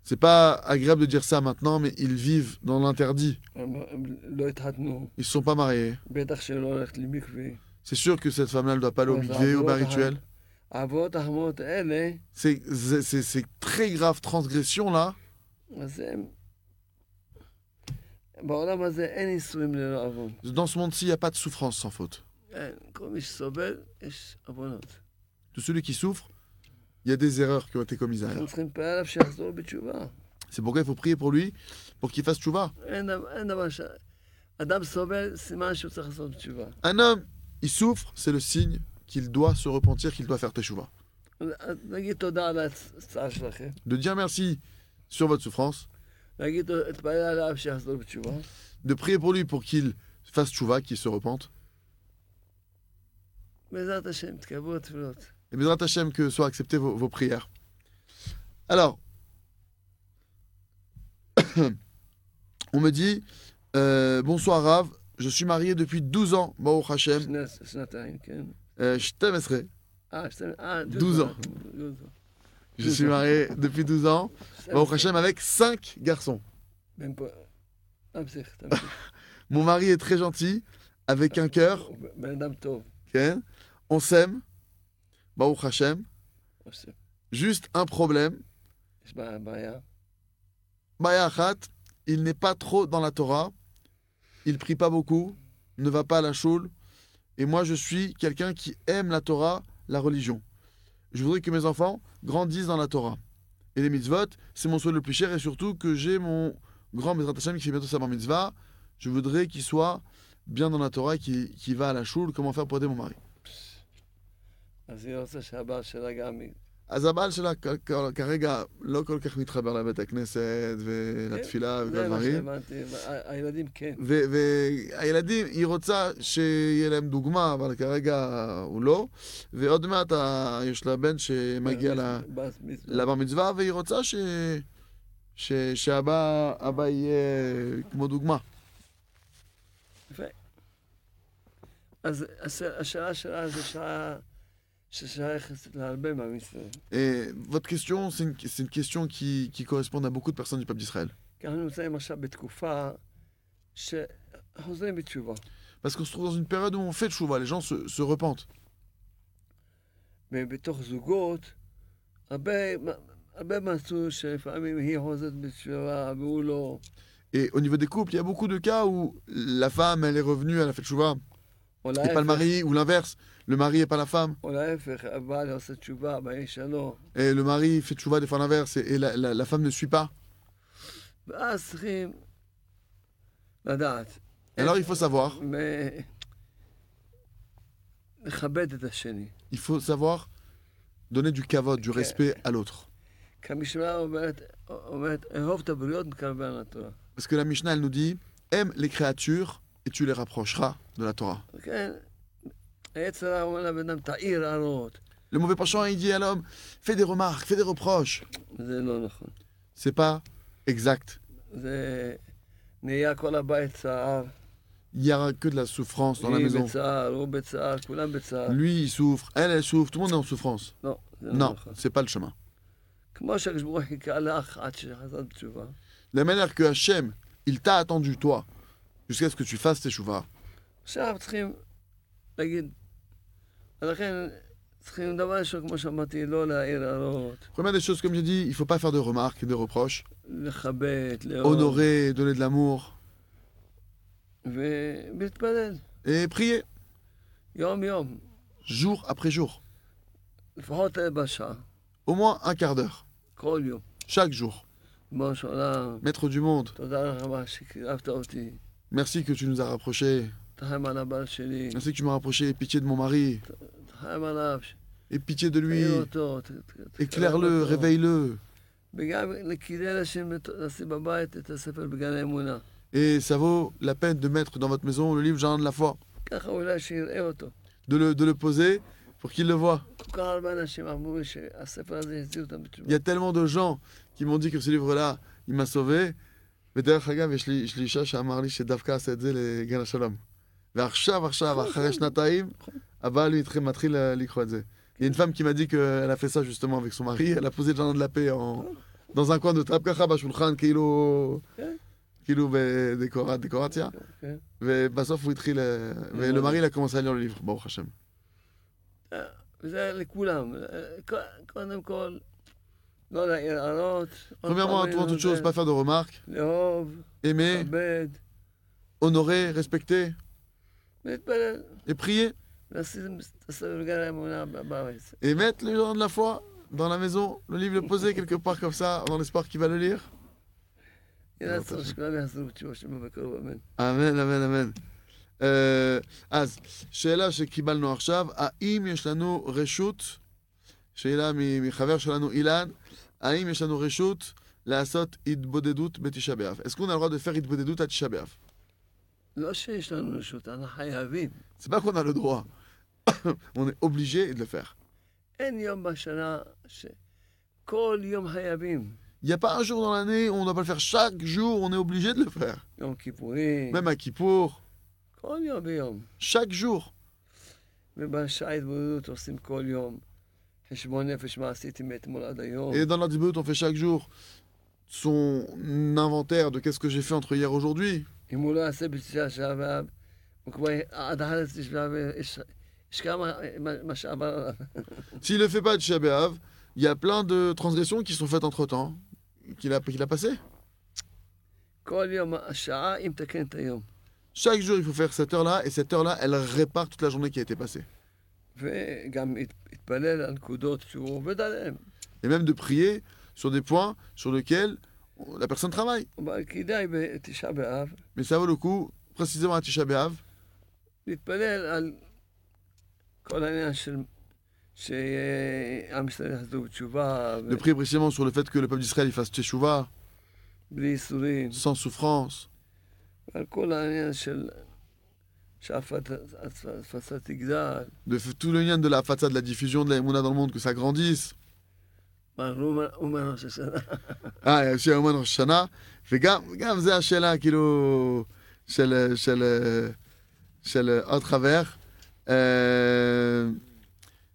C'est pas agréable de dire ça maintenant, mais ils vivent dans l'interdit. הם, הם לא התחתנו, Ils ne sont pas mariés. C'est sûr que cette femme-là ne doit pas aller au migvé, au bain rituel. C'est, très grave transgression là. Dans ce monde-ci, il n'y a pas de souffrance sans faute. De celui qui souffre, il y a des erreurs qui ont été commises. C'est pourquoi il faut prier pour lui, pour qu'il fasse tchouva. Un homme il souffre, c'est le signe qu'il doit se repentir, qu'il doit faire teshuva. De dire merci sur votre souffrance. De prier pour lui pour qu'il fasse teshuva, qu'il se repente. Et Bézrat Hashem, que soient acceptées vos, prières. Alors, on me dit, euh, bonsoir Rav, je suis marié depuis 12 ans, Baruch Hashem. Euh, je euh, 12 ans. Je suis marié depuis 12 ans, Baruch Hashem, avec 5 garçons. Mon mari est très gentil, avec un cœur. On s'aime, Baruch Hashem. Juste un problème. Bayachat, il n'est pas trop dans la Torah il prie pas beaucoup, ne va pas à la choule, et moi je suis quelqu'un qui aime la Torah, la religion. Je voudrais que mes enfants grandissent dans la Torah. Et les mitzvot, c'est mon souhait le plus cher, et surtout que j'ai mon grand Bezrat Hashem qui fait bientôt sa bar mitzvah, je voudrais qu'il soit bien dans la Torah, qu'il va à la choule, comment faire pour aider mon mari? אז הבעל שלה כרגע לא כל כך מתחבר לבית הכנסת ולתפילה כן, וכל הדברים. זה מה שהבנתי, הילדים כן. והילדים, היא רוצה שיהיה להם דוגמה, אבל כרגע הוא לא. ועוד מעט יש לה בן שמגיע לבר מצווה, והיא רוצה שהבא יהיה כמו דוגמה. יפה. אז השאלה שלה זה שאלה... Et votre question, c'est une, question qui, correspond à beaucoup de personnes du peuple d'Israël. Parce qu'on se trouve dans une période où on fait tchouva, les gens se, repentent. Et au niveau des couples, il y a beaucoup de cas où la femme, elle est revenue, elle a fait tchouva, n'est pas le mari ou l'inverse. Le mari n'est pas la femme. Et le mari fait tchouva des fois l'inverse et, et la, la, femme ne suit pas. Alors il faut savoir. Il faut savoir donner du kavod, du respect à l'autre. Parce que la Mishnah, elle nous dit aime les créatures et tu les rapprocheras de la Torah. Le mauvais penchant, il dit à l'homme, fais des remarques, fais des reproches. C'est pas exact. Il n'y a que de la souffrance dans la maison. Lui, il souffre, elle, elle souffre, tout le monde est en souffrance. Non, c'est pas le chemin. La manière que Hachem, il t'a attendu, toi, jusqu'à ce que tu fasses tes chouvas. Première des choses, comme j'ai dit, il ne faut pas faire de remarques et de reproches. Honorer, donner de l'amour. Et prier. Jour après jour. Au moins un quart d'heure. Chaque jour. Maître du monde. Merci que tu nous as rapprochés. Merci que tu m'as rapproché. Pitié de mon mari. Et pitié de lui. Éclaire-le, réveille-le. Et ça vaut la peine de mettre dans votre maison le livre Jardin de la foi. De le, de le poser pour qu'il le voie. Il y a tellement de gens qui m'ont dit que ce livre-là, il m'a sauvé. ודרך אגב, יש לי, יש לי אישה שאמר לי שדווקא עשה את זה לגן השלום. ועכשיו, עכשיו, אחרי שנתיים, הבעל מתחיל, ל- לקרוא את זה. Il y a une femme qui m'a dit qu'elle a fait ça justement avec son mari, elle a posé le jardin de la paix en, dans un coin de כאילו, כן. כאילו בדקורה- דקורציה, כן. ובסוף הוא התחיל, אה, ולמרי il a commencé à lire le livre, ברוך השם. וזה לכולם. קודם כל, Premièrement, פעם avant toute chose, זה, pas faire de remarques, לאהוב, aimer, לכבד, honorer, respecter להתפלל. et prier. לשים את הספר בגן האמונה בארץ. Et mettre le jardin de la foi dans la maison, le livre le poser quelque part comme ça, dans l'espoir qu'il va le lire. יהיה רצון שכולם יחזרו בתשובה שלמה בקרוב, אמן. אמן, אמן, אמן. אה, אז, שאלה שקיבלנו עכשיו, האם יש לנו רשות, שאלה מחבר שלנו אילן, האם יש לנו רשות לעשות התבודדות בתשעה באב? Le droit de faire התבודדות à תשעה באב? לא שיש לנו רשות, אנחנו חייבים. Qu'on a le droit. On est obligé de le faire. אין יום בשנה שכל יום חייבים. Il n'y a pas un jour dans l'année où on ne doit pas le faire. Chaque jour, on est obligé de le faire. יום כיפורים, Même à Kippour, כל יום ויום. chaque jour. ובשעה התבודדות עושים כל יום Et dans l'Adibut, on fait chaque jour son inventaire de qu'est-ce que j'ai fait entre hier et aujourd'hui. S'il ne fait pas de Shabbat, il y a plein de transgressions qui sont faites entre temps, qu'il a, qu'il a passées. Chaque jour, il faut faire cette heure-là, et cette heure-là, elle répare toute la journée qui a été passée. וגם ית- יתפלל על נקודות שהוא עובד עליהן. Et même de prier sur des points sur lesquels la personne travaille. אבל כדאי בתשעה באב Mais ça vaut le coup, précisément à Tisha B'Av, להתפלל על כל העניין של שעם ישראל יחזרו בתשובה, de prier précisément sur le fait que le peuple d'Israël il fasse Teshuvah, בלי ייסורים, sans souffrance, de f- tout le lien de la façade, de la diffusion de la Emouna dans le monde, que ça grandisse. אומן ראש השנה. אה, יש אומן ראש השנה, וגם גם זה השאלה, כאילו, של, של, של עוד חבר, אה,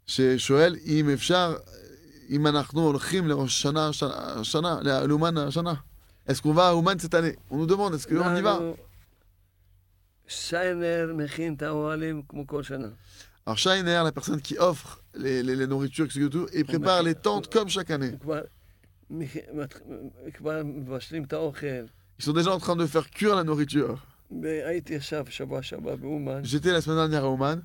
ששואל אם אפשר, אם אנחנו הולכים לראש השנה, השנה, השנה, לאומן השנה. Est-ce qu'on va à Ouman cette année On nous demande, est-ce qu'on y va אנחנו- שיינר מכין את האוהלים כמו כל שנה. Alors Shainer, la personne qui offre les, les, les nourritures, etc. et tout, et prépare les tentes comme chaque année. הוא כבר מכ- מת- כבר מבשלים את האוכל. Ils sont déjà en train de faire cuire la nourriture. והייתי עכשיו שבוע שעבר באומן, J'étais la semaine dernière à Ouman,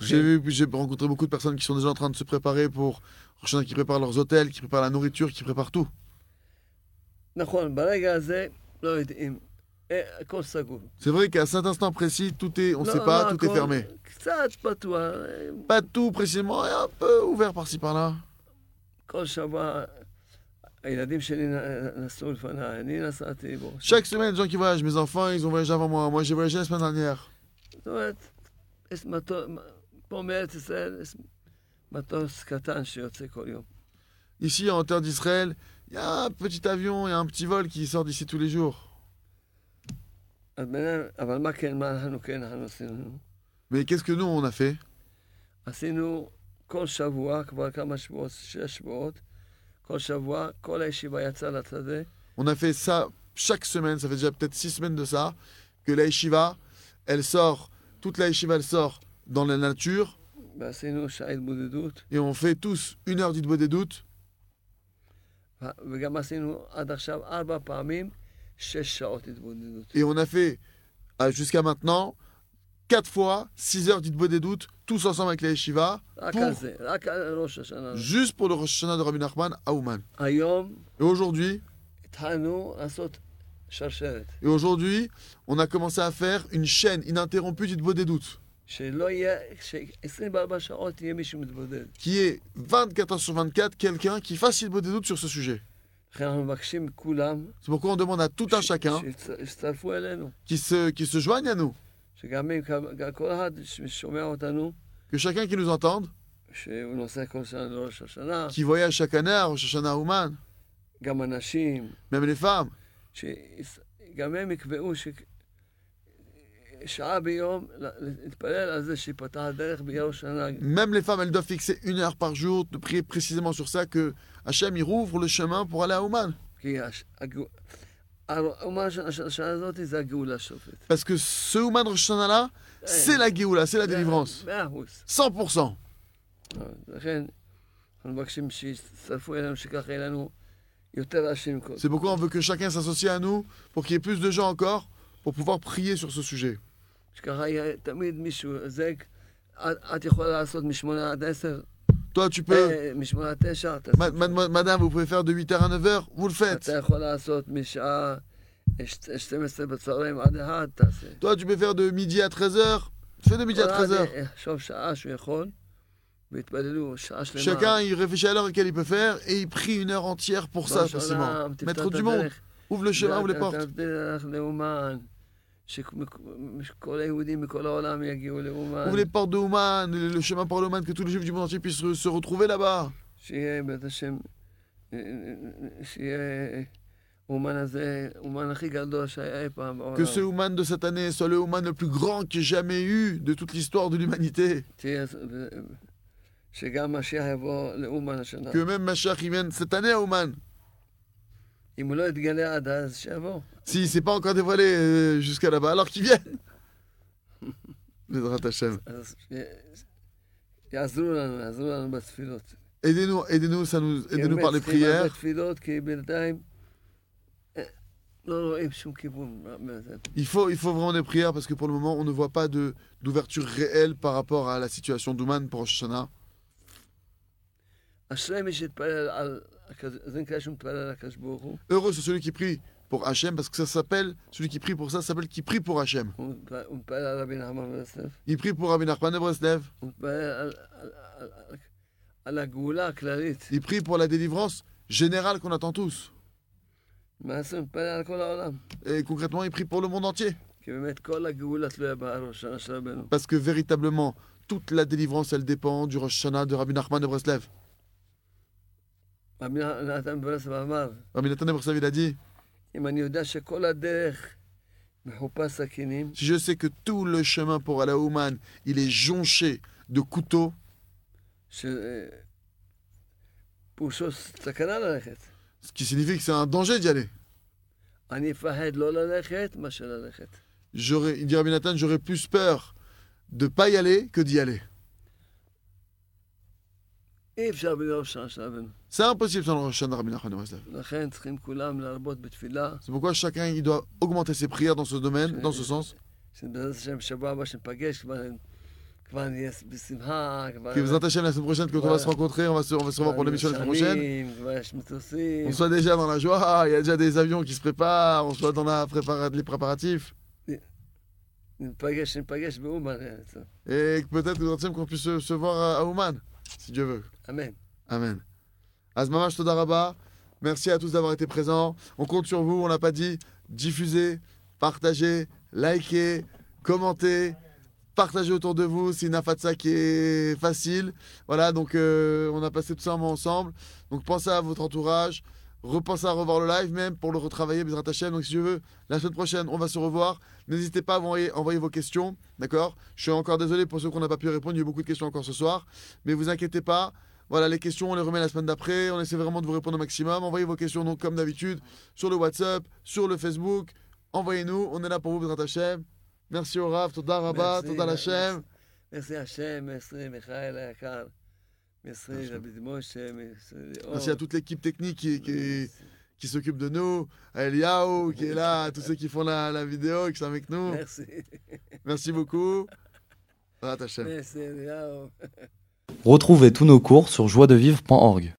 J'ai vu, j'ai rencontré beaucoup de personnes qui sont déjà en train de se préparer pour qui préparent leurs hôtels, qui préparent la nourriture, qui préparent tout. C'est vrai qu'à cet instant précis, tout est, on ne sait pas, tout est fermé. Pas tout précisément, un peu ouvert par-ci par-là. כל שבוע הילדים שלי נ- נסעו לפניי, אני נסעתי בו. Chaque semaine, les gens qui voyagent, mes enfants, ils ont voyagé avant moi. Moi, j'ai voyagé la semaine dernière. זאת אומרת, יש מטוס, פה מארץ ישראל יש מטוס קטן שיוצא כל יום. Ici, en terre d'Israël, il y a un petit avion, il y a un petit vol qui sort d'ici tous les jours. אז ביניהם, אבל מה כן, מה אנחנו כן, אנחנו עשינו? Mais qu'est-ce que nous, on a fait עשינו כל שבוע, כבר כמה שבועות, שש שבועות, On a fait ça chaque semaine, ça fait déjà peut-être six semaines de ça, que la yeshiva, elle sort, toute la yeshiva, elle sort dans la nature. Et on fait tous une heure d'Idbo des doutes. Et on a fait ah, jusqu'à maintenant 4 fois 6 heures d'Itbo des doutes, tous ensemble avec les Yeshiva, juste pour le Rosh de Rabbi Nachman à Ouman. Et aujourd'hui, et aujourd'hui, on a commencé à faire une chaîne ininterrompue d'Itbo des doutes. Qui est 24 heures sur 24, quelqu'un qui fasse Itbo des doutes sur ce sujet. C'est pourquoi on demande à tout un chacun qui se, qui se joigne à nous. Que chacun qui nous entende, qui voyage chaque année à Rosh Ouman, même les femmes, même les femmes, elles doivent fixer une heure par jour de prier précisément sur ça que Hachem y rouvre le chemin pour aller à Ouman. Parce que ce Ouman Rosh là c'est la Géoula, c'est la délivrance. 100%. C'est pourquoi on veut que chacun s'associe à nous pour qu'il y ait plus de gens encore pour pouvoir prier sur ce sujet. Toi, tu peux. Madame, vous pouvez faire de 8h à 9h, vous le faites. Toi, tu peux faire de midi à 13h, fais de midi à 13h. Chacun, il réfléchit à l'heure qu'elle il peut faire et il prie une heure entière pour ça, forcément. Maître du monde, ouvre le chemin, ouvre les portes. Ouvrez les portes de Ouman, le chemin par l'Ouman, que tous les juifs du monde entier puissent se retrouver là-bas. Que ce Ouman de cette année soit le Ouman le plus grand qu'il ait jamais eu de toute l'histoire de l'humanité. Que même Mashiach vienne cette année à Ouman. אם הוא לא יתגלה עד אז, שיבוא. S'il ne s'est pas encore dévoilé euh, jusqu'à là-bas, alors qu'il vienne. Bezrat Hashem. אז ש- יעזרו לנו, יעזרו לנו בתפילות. Aidez-nous, aidez-nous, ça nous, כי aidez-nous באמת par les צריכים הרבה prières. תפילות, כי בינתיים אה, לא רואים שום כיוון. בזה. Il faut, il faut vraiment des prières parce que pour le moment, on ne voit pas de, d'ouverture réelle par rapport à la situation d'Ouman pour Rosh Heureux c'est celui qui prie pour Hachem, parce que ça s'appelle, celui qui prie pour ça, s'appelle qui prie pour Hachem. Il prie pour Rabbi Nachman de Breslev. Il prie pour la délivrance générale qu'on attend tous. Et concrètement, il prie pour le monde entier. Parce que véritablement, toute la délivrance, elle dépend du Rosh Hashanah de Rabbi Nachman de Breslev. Rabbi Nathan dit si je sais que tout le chemin pour aller Ouman, il est jonché de couteaux, ce qui signifie que c'est un danger d'y aller. J'aurais, il dit Rabbi Nathan, j'aurais plus peur de ne pas y aller que d'y aller. אי אפשר בלי ראש השנה של רבנו. C'est impossible sans le Rosh Hashanah de Rabbi Nachman de Breslev. לכן צריכים כולם להרבות בתפילה, C'est pourquoi chacun il doit augmenter ses prières dans ce domaine, dans ce sens. שבעזרת השם בשבוע הבא שניפגש כבר, כבר נהיה בשמחה, כבר... Que vous Hashem la semaine prochaine, quand on va se rencontrer, on va se, on va se revoir pour l'émission la semaine prochaine. שנים, כבר יש מטוסים. On soit déjà dans la joie, il y a déjà des avions qui se préparent, on soit dans la prépara- les préparatifs. ניפגש, ניפגש באומן. Et que peut-être que Hashem, qu'on puisse se, se voir à, à Ouman, si Dieu veut. Amen. Amen. Azmamash Todaraba, merci à tous d'avoir été présents. On compte sur vous, on n'a pas dit. Diffusez, partagez, likez, commentez partagez autour de vous. C'est une afatsa qui est facile. Voilà, donc euh, on a passé tout ça ensemble. Donc pensez à votre entourage repenser à revoir le live même pour le retravailler, Bezrat Hashem. Donc si je veux, la semaine prochaine, on va se revoir. N'hésitez pas à envoyer, vos questions, d'accord? Je suis encore désolé pour ceux qu'on n'a pas pu répondre, il y a eu beaucoup de questions encore ce soir. Mais vous inquiétez pas, voilà, les questions, on les remet la semaine d'après. On essaie vraiment de vous répondre au maximum. Envoyez vos questions, donc comme d'habitude, sur le WhatsApp, sur le Facebook. Envoyez-nous, on est là pour vous, Bezrat Hashem. Merci au Rav, Toda Rabat, Toda Hashem. Merci Hashem, merci Michael Merci à toute l'équipe technique qui, qui, s'occupe de nous, à Eliao qui est là, à tous ceux qui font la, vidéo, qui sont avec nous. Merci. Merci beaucoup. Retrouvez tous nos cours sur joiedevivre.org.